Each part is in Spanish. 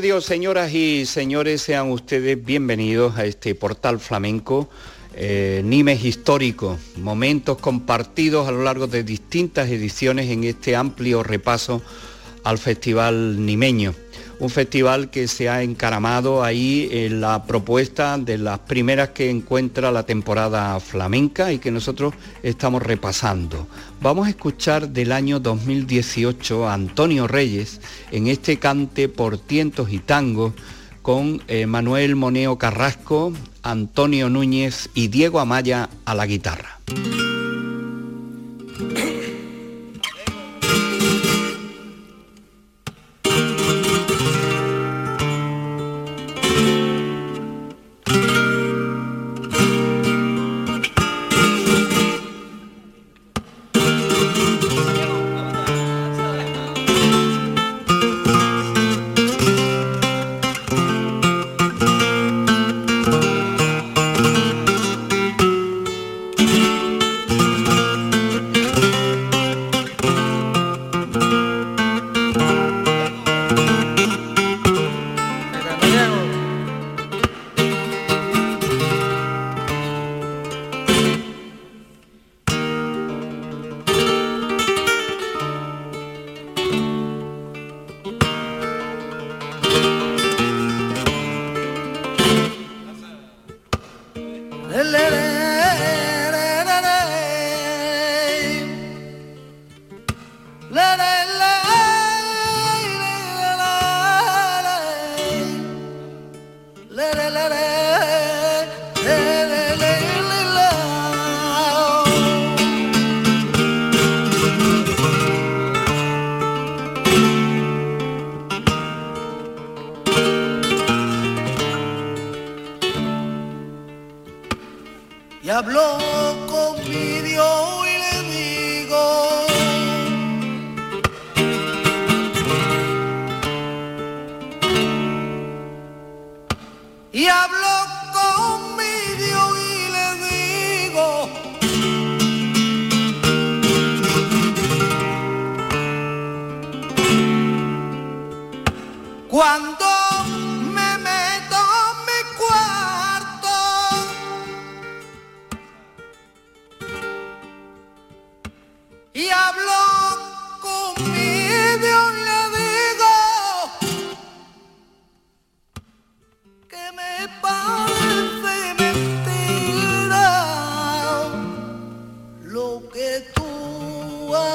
Dios, señoras y señores, sean ustedes bienvenidos a este portal flamenco, eh, Nimes Histórico, momentos compartidos a lo largo de distintas ediciones en este amplio repaso al Festival Nimeño un festival que se ha encaramado ahí en la propuesta de las primeras que encuentra la temporada flamenca y que nosotros estamos repasando. Vamos a escuchar del año 2018 a Antonio Reyes en este cante por tientos y tangos con eh, Manuel Moneo Carrasco, Antonio Núñez y Diego Amaya a la guitarra.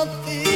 something.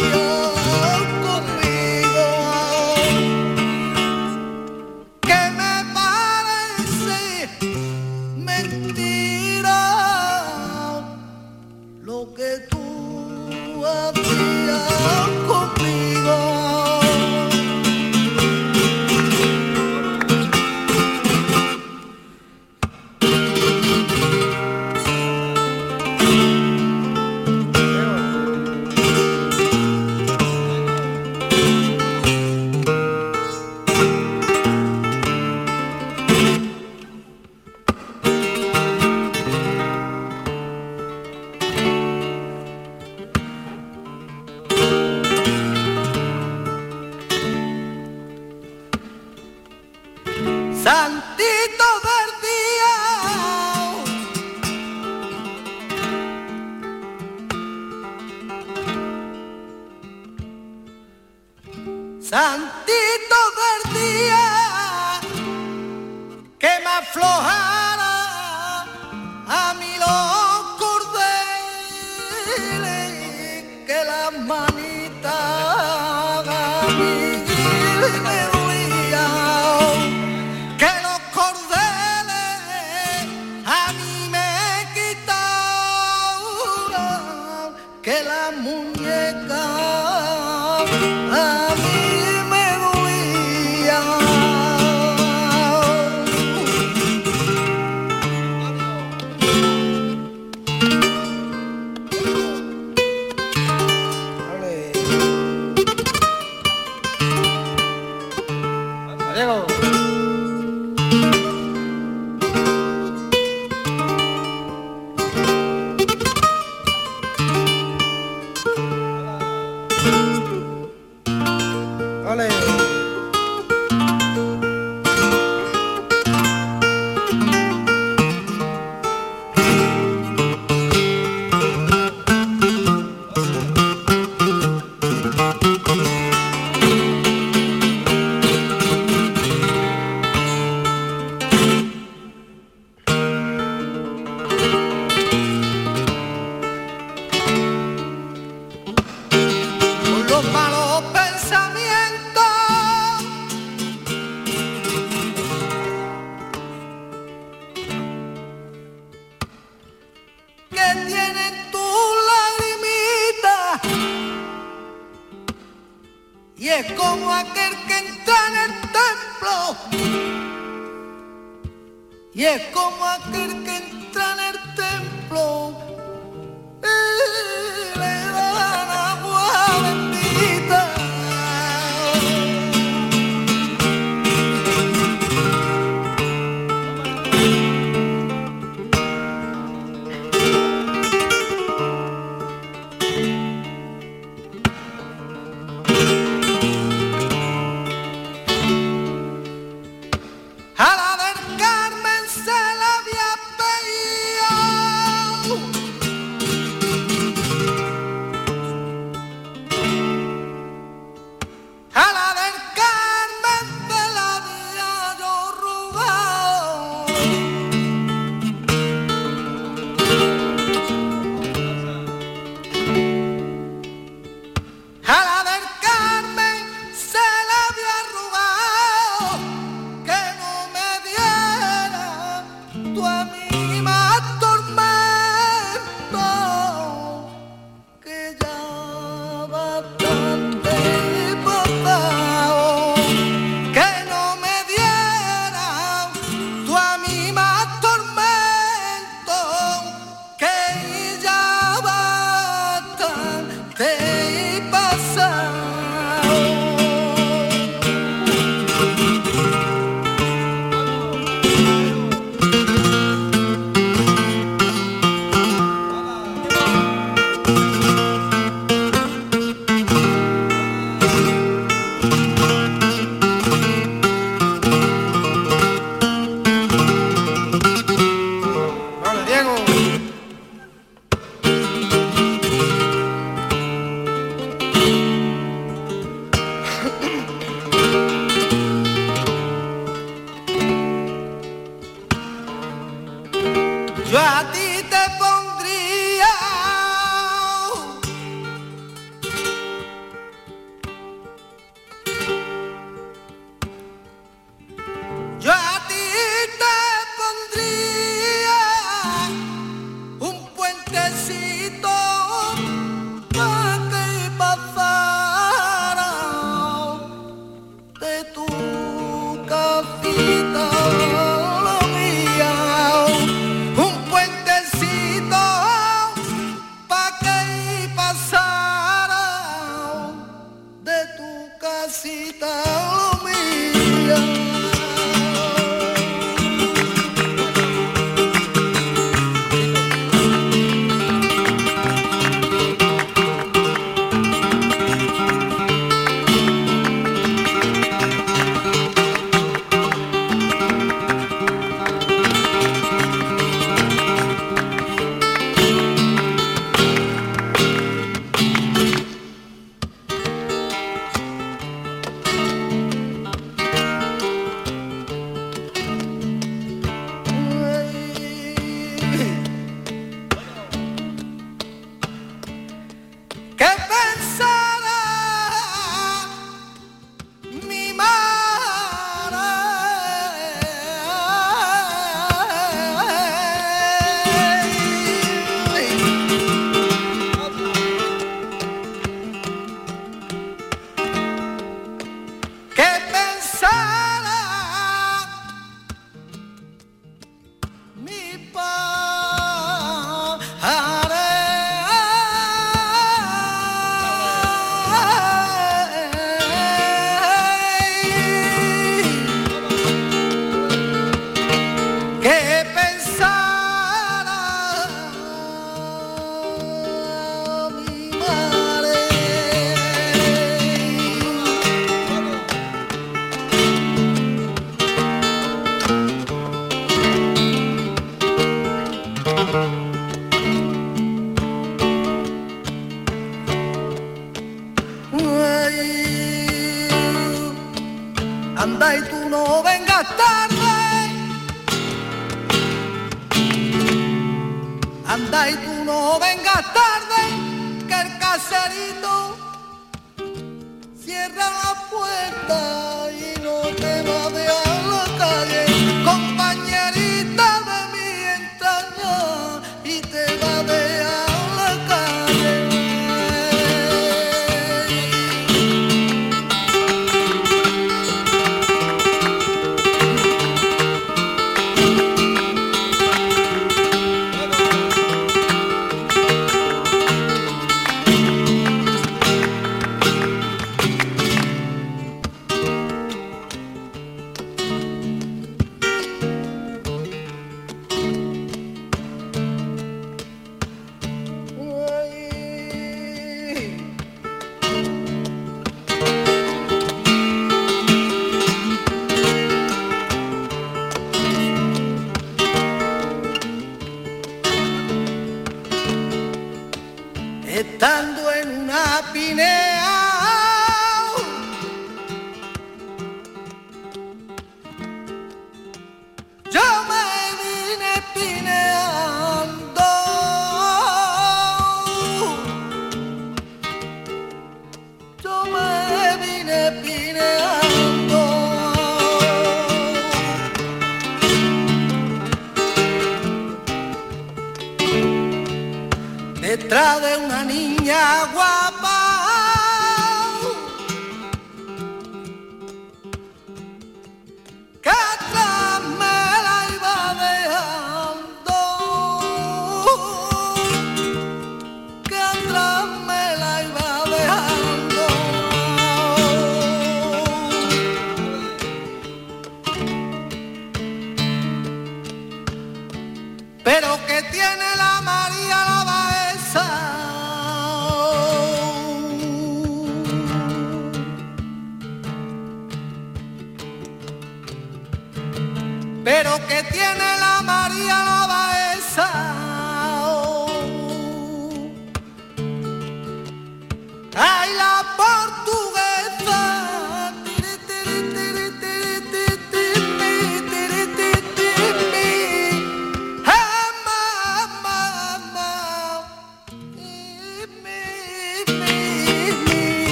esse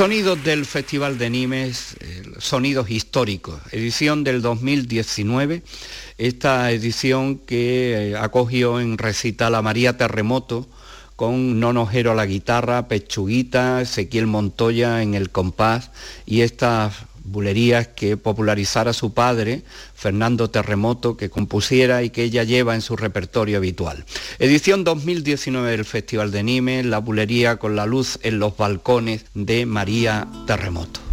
Sonidos del Festival de Nimes, eh, Sonidos Históricos, edición del 2019, esta edición que eh, acogió en recital a María Terremoto con Nonojero a la guitarra, Pechuguita, Ezequiel Montoya en el compás y estas bulerías que popularizara su padre, Fernando Terremoto, que compusiera y que ella lleva en su repertorio habitual. Edición 2019 del Festival de Nimes, la bulería con la luz en los balcones de María Terremoto.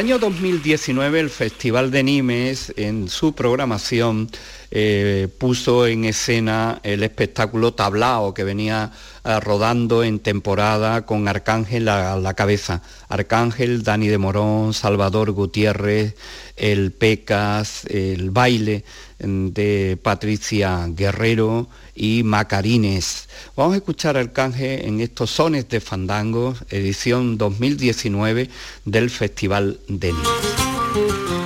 año 2019 el Festival de Nimes en su programación eh, puso en escena el espectáculo Tablao que venía ah, rodando en temporada con Arcángel a, a la cabeza. Arcángel, Dani de Morón, Salvador Gutiérrez, el Pecas, el baile mm, de Patricia Guerrero y Macarines. Vamos a escuchar al canje en estos sones de fandangos, edición 2019 del Festival de Niños.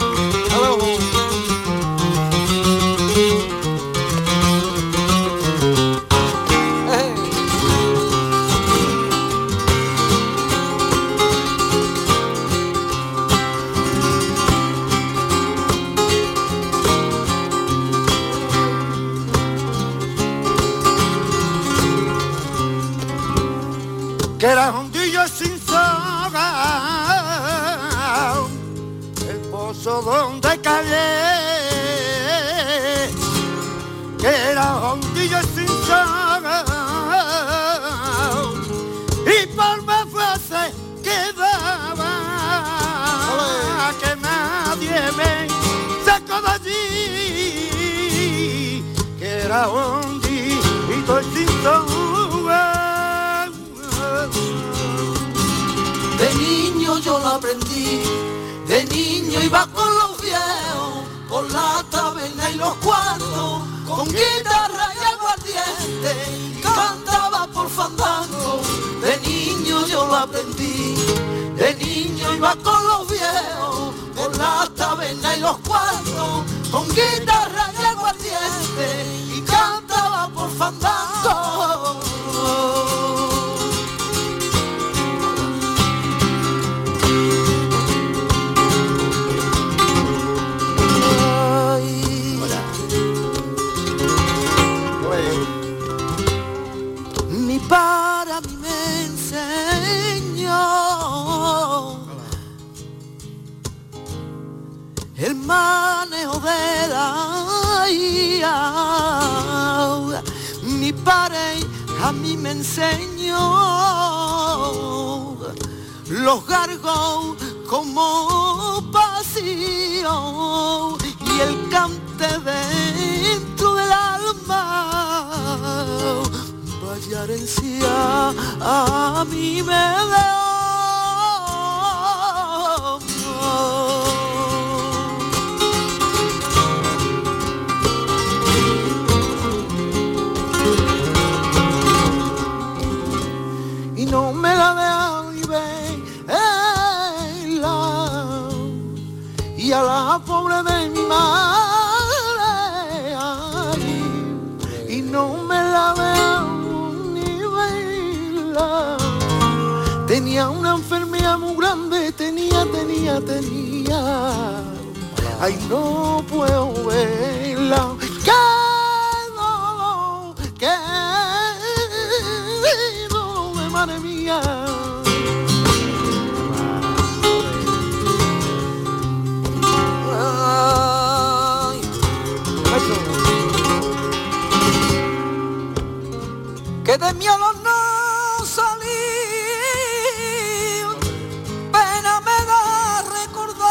padre a mí me enseñó los gargos como pasión y el cante dentro del alma. Vaya herencia a mí me da y no me la dejan ni verla y a la pobre de mi madre y no me la dejan ni verla tenía una enfermedad muy grande tenía tenía tenía. Ay no puedo verla Que de miedo no salir, pena me da recordar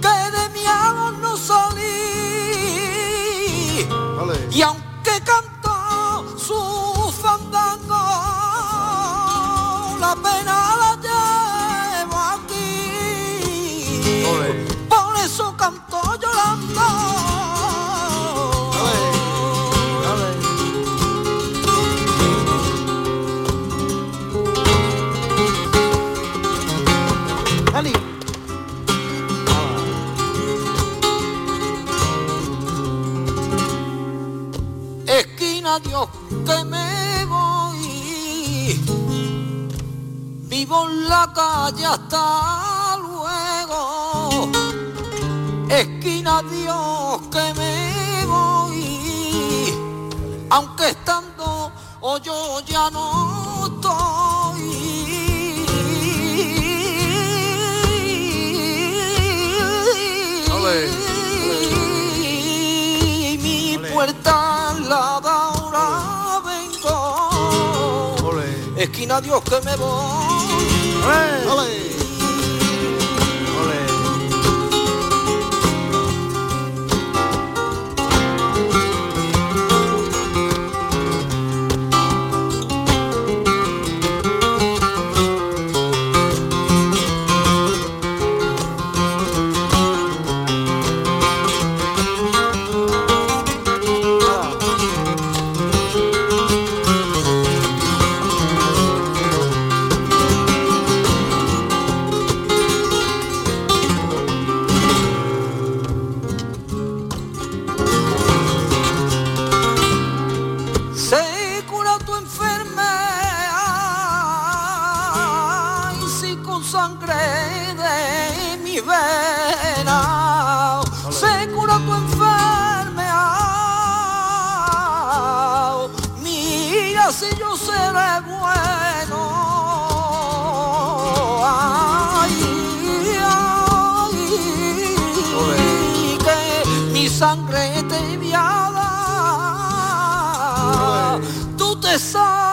que de miedo no salí. Y aunque canto su fandango, la pena la llevo aquí. Por eso canto llorando. Dios que me voy Vivo en la calle hasta luego. Esquina Dios que me voy. Aunque estando o yo ya no Dios que me voy. song.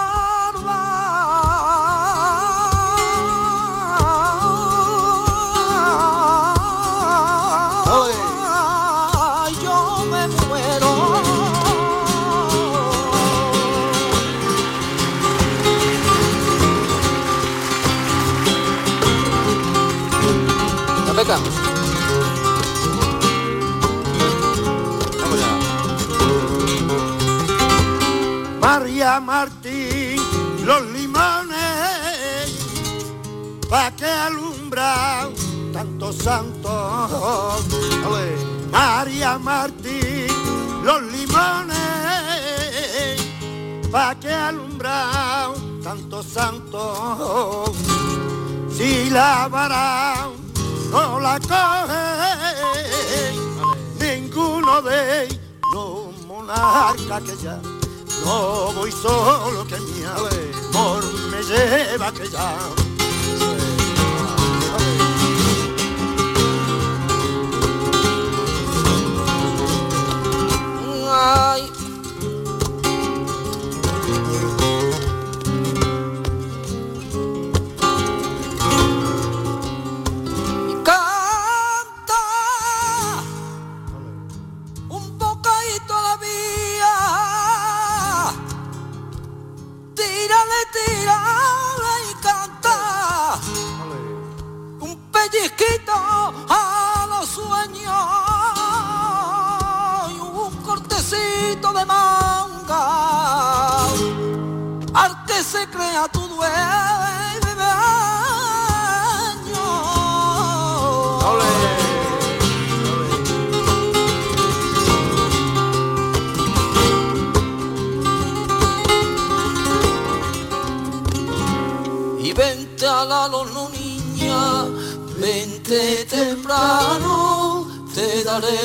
María Martín, los limones, pa' que alumbran tantos santos. Si la vara no la coge, ninguno de los monarcas que ya no voy solo que mi amor me lleva que ya.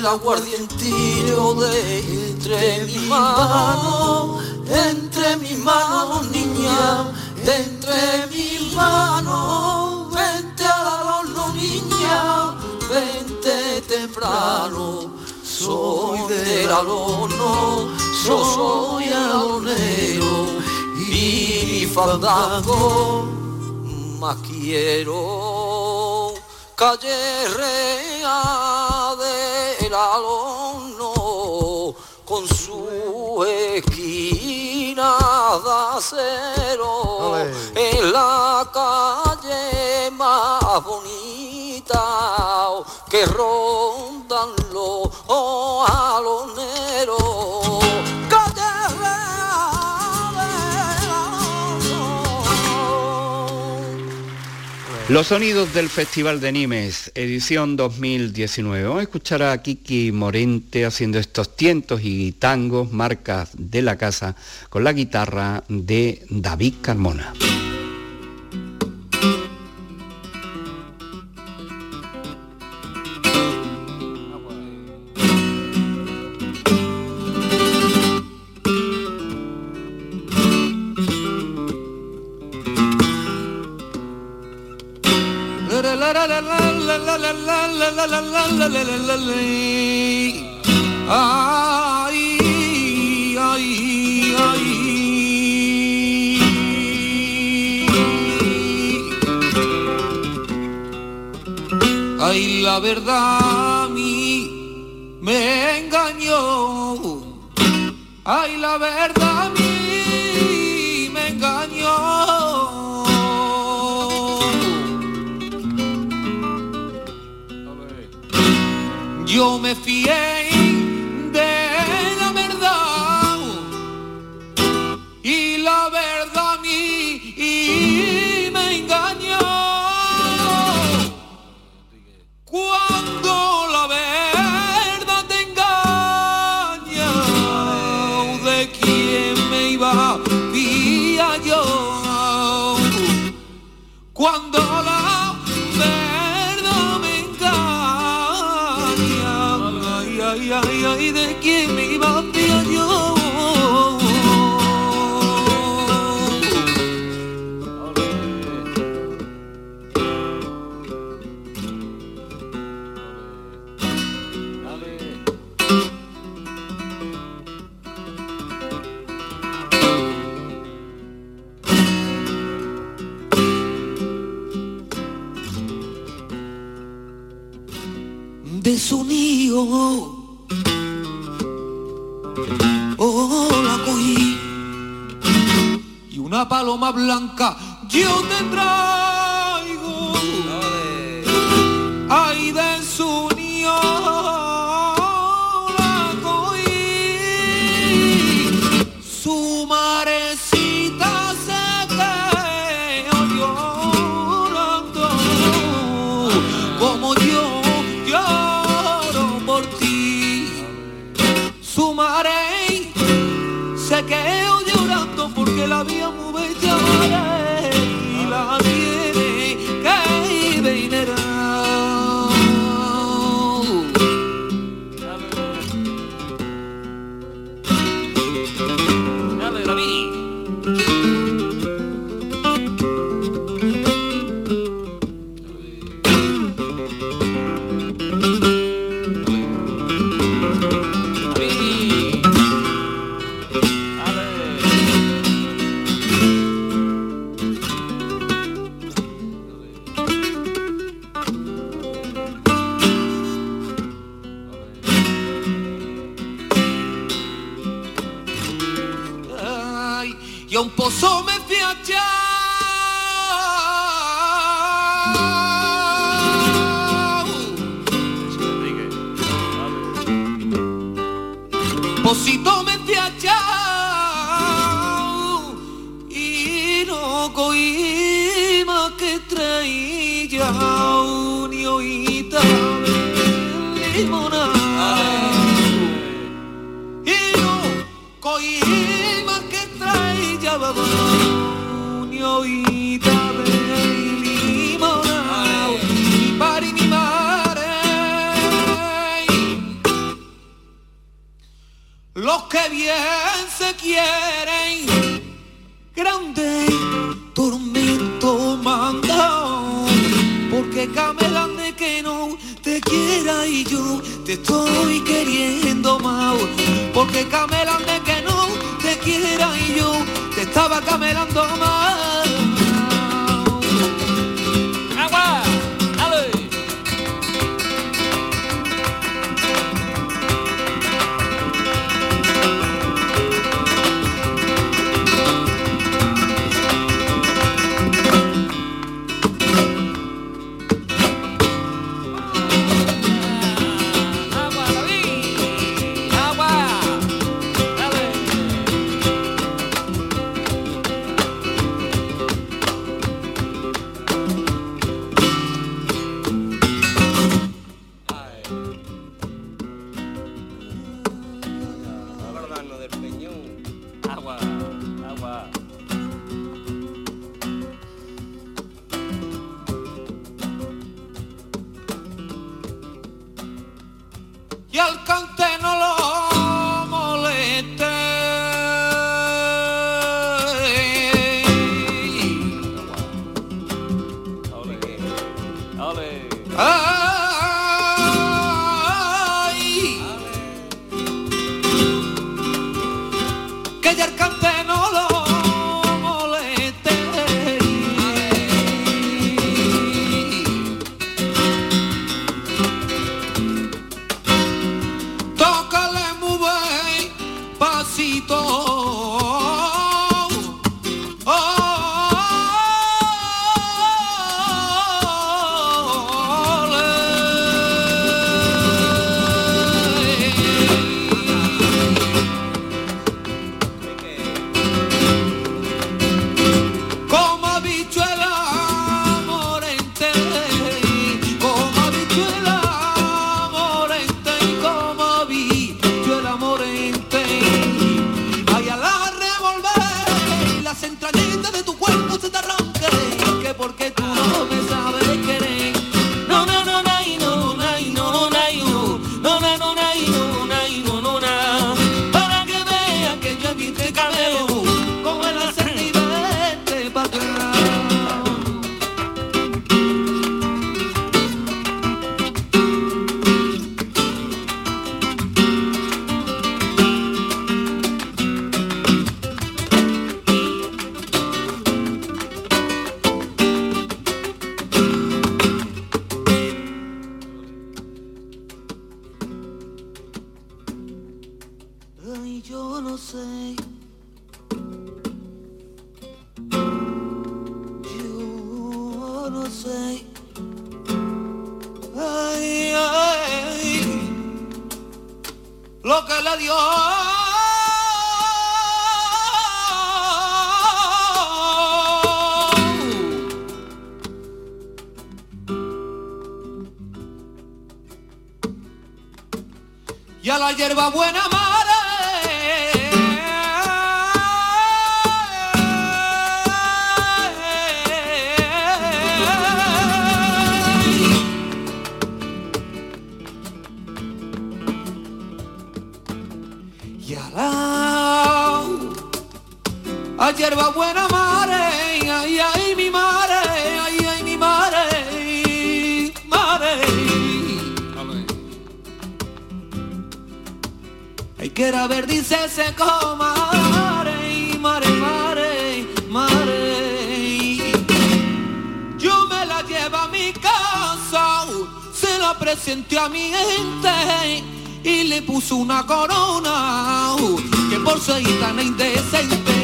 Daré el aguardientillo de entre mis manos, entre mis manos niña, entre mis manos, vente a la niña, vente temprano, soy del alono, yo soy alonero y mi fandango más quiero calle rea su esquina de acero en la calle más bonita que rondan los aloneros Los sonidos del Festival de Nimes, edición 2019. Vamos a escuchar a Kiki Morente haciendo estos tientos y tangos, marcas de la casa, con la guitarra de David Carmona. propósito. bien se quieren. Grande tormento manda, porque camelande que no te quiera y yo te estoy queriendo más. Porque camelande que no te quiera y yo te estaba camelando más. y alcanza lleva buena. che era verdice se coma mare, mare, mare. Yo me la llevo a mi casa, uh, se la presenté a mi gente y le puso una corona uh, que por su gitana indecente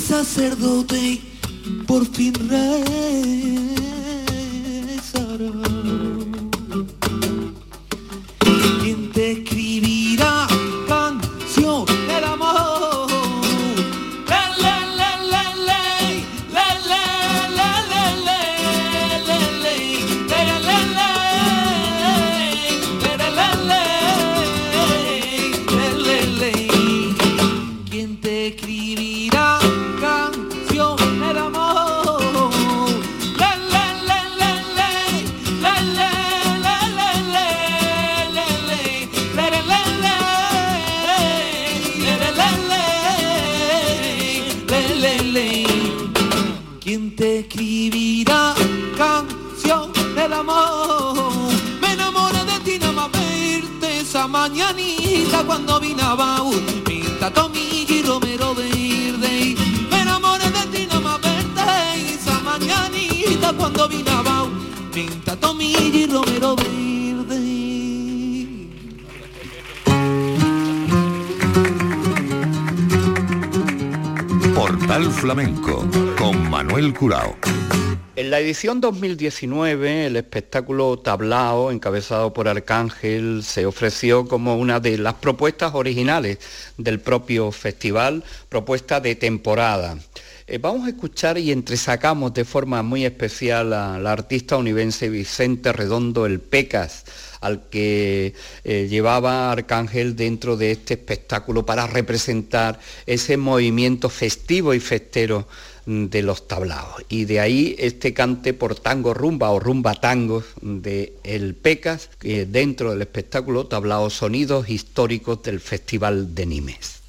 sacerdote por fin rezará. La edición 2019, el espectáculo Tablao, encabezado por Arcángel, se ofreció como una de las propuestas originales del propio festival, propuesta de temporada. Eh, vamos a escuchar y entresacamos de forma muy especial a la artista univense Vicente Redondo El Pecas, al que eh, llevaba Arcángel dentro de este espectáculo para representar ese movimiento festivo y festero de los tablaos. Y de ahí este cante por tango rumba o rumba tangos de El Pecas, dentro del espectáculo tablao sonidos históricos del Festival de Nimes.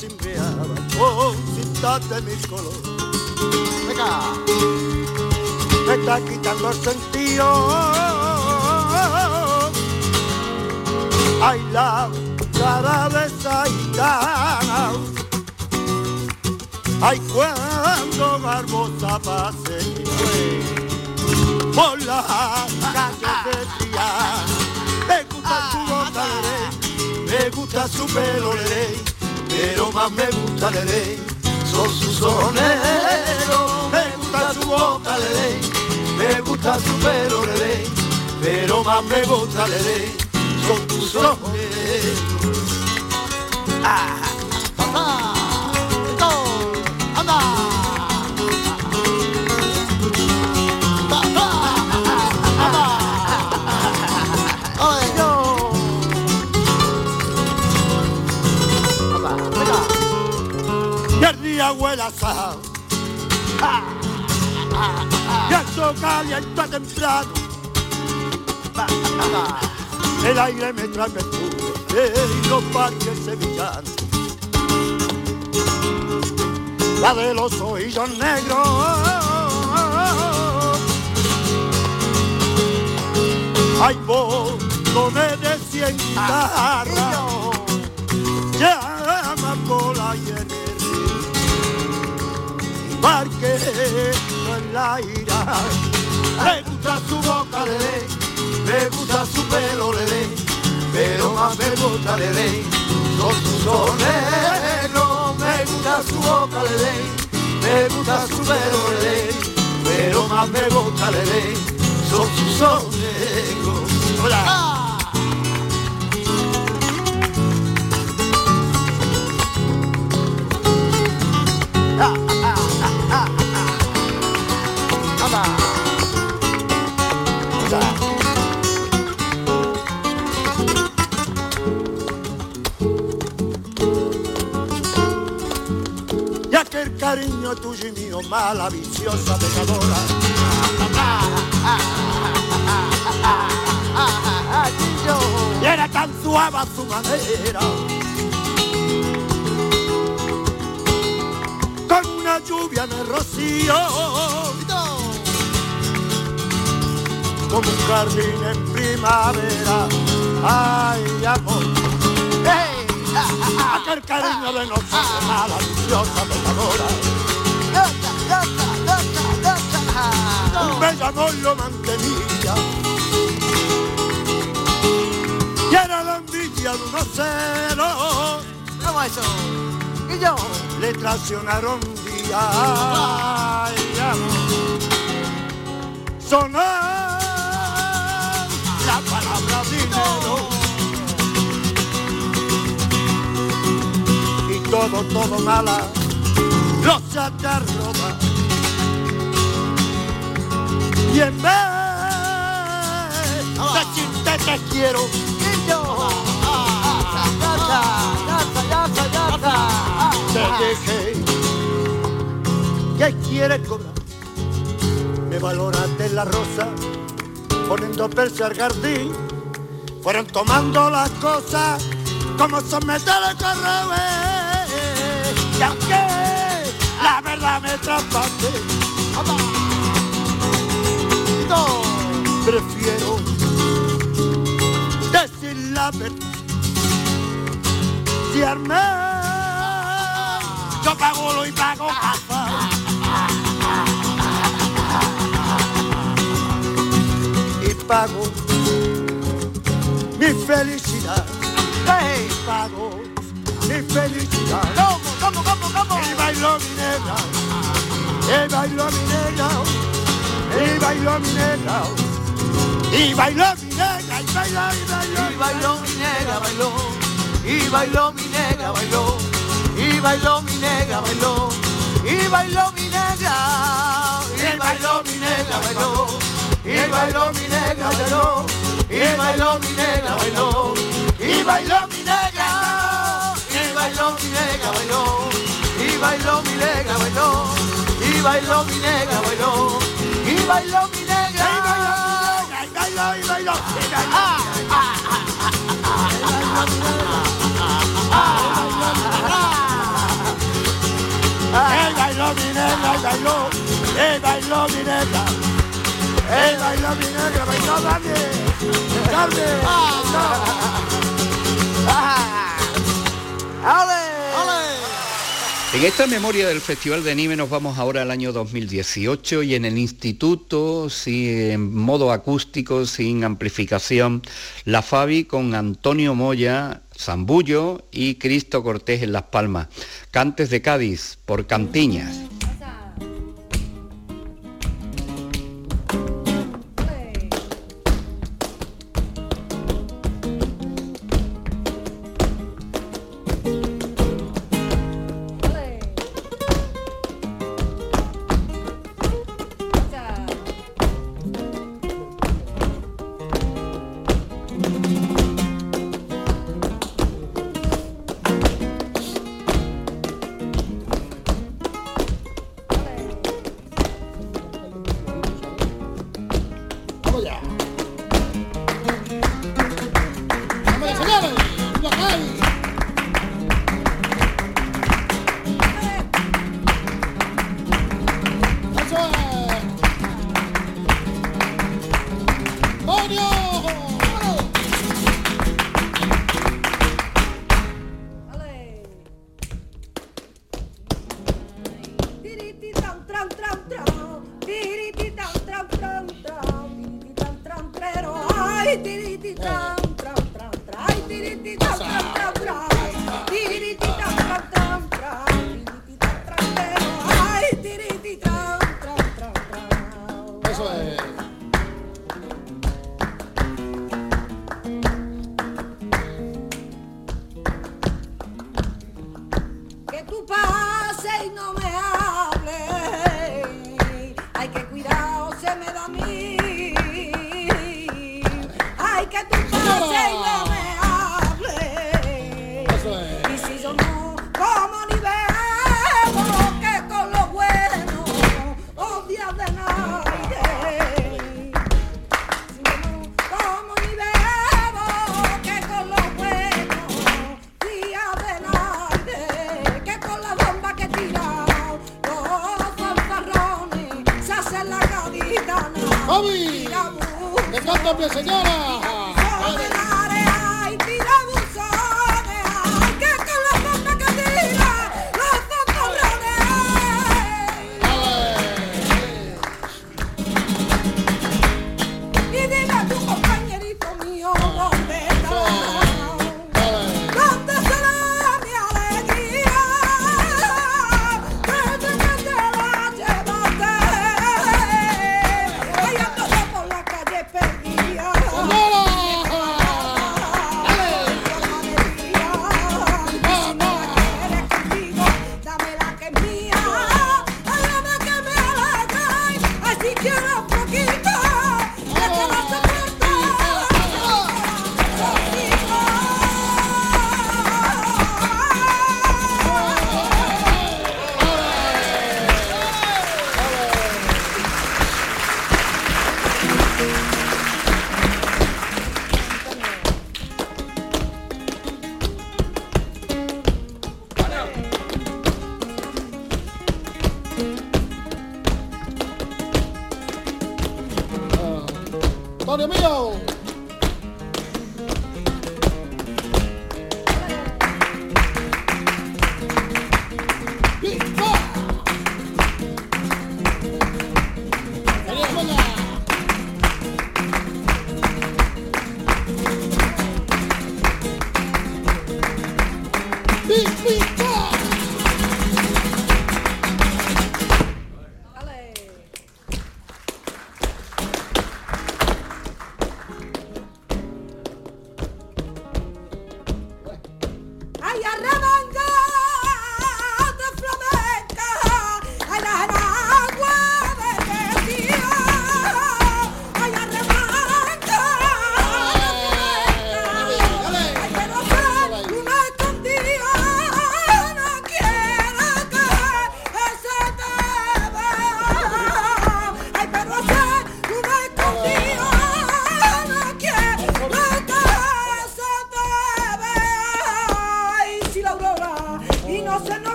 Cimbreaba con cintas de mil colores. Me está quitando el sentido. Ay, la cara de esa gitana. Ay, cuando Barbosa pase por la calle decía me gusta su boca me gusta su pelo le pero más me gusta le son sus ojos negros me gusta su boca le me gusta su pelo le pero más me gusta le son tus ojos negros ah, y el día huele a asado. Y el sol calienta temprano. El aire me trae perfume y los parques sevillanos. La de los ojillos negros. Hay botones de cien guitarras. Llama por la hierba parque en la ira. Me gusta su boca, le me gusta su pelo, le pero más me gusta, le son sus ojos negros. Me gusta su boca, pelo ley, pero más me gusta ley, son sus ojos negros. Tuyo y mío, mala, viciosa, pecadora. Y era tan suave su manera. Con una lluvia el rocío. Como un jardín en primavera. Ay, amor. Aquel cariño de nosotros, mala, viciosa, pecadora. Un bello amor lo mantenía. Y era la envidia de unos celos. ¿Cómo eso? ¿Y yo? Le traicionaron un día. Ay, la palabra dinero. Y todo, todo mala. Los saca Y en vez de decirte te quiero, ¿Y yo? Te dije que quieres cobrar. Me valoraste la rosa, poniendo perse al jardín. Fueron tomando las cosas como someter el correo. Y aunque la verdad me prefiero decir la verdad. Yo pago lo y pago casa. Y pago mi felicidad. Hey, Pago mi felicidad. ¿Cómo, cómo, cómo, cómo? Y bailó mi negra, y bailó mi negra, y bailó mi negra, y bailó mi negra, y bailó, y bailó, Y bailó mi negra, bailó. Y bailó mi negra, bailó. Y bailó mi negra, bailó. Y bailó mi negra. Y bailó mi negra, bailó. Y bailó mi negra, bailó. Y bailó mi negra, bailó. Y bailó mi negra. Y bailó mi negra, bailó. Y bailó mi negra, bailó. Y bailó mi negra, bailó. Bailó mi negra. y bailó, y bailó, y bailó. Bailó mi negra, bailó, bailó mi negra, bailó mi negra, bailó también, En esta memoria del Festival de Anime nos vamos ahora al año 2018 y en el instituto, sí, en modo acústico, sin amplificación, la Fabi con Antonio Moya, Zambullo y Cristo Cortés en Las Palmas. Cantes de Cádiz por Cantiñas.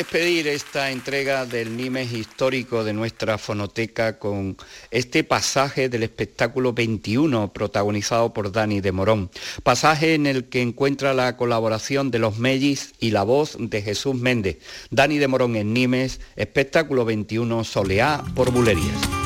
despedir esta entrega del Nimes histórico de nuestra fonoteca con este pasaje del espectáculo 21 protagonizado por Dani de Morón. Pasaje en el que encuentra la colaboración de los Mellis y la voz de Jesús Méndez. Dani de Morón en Nimes, espectáculo 21 Soleá por Bulerías.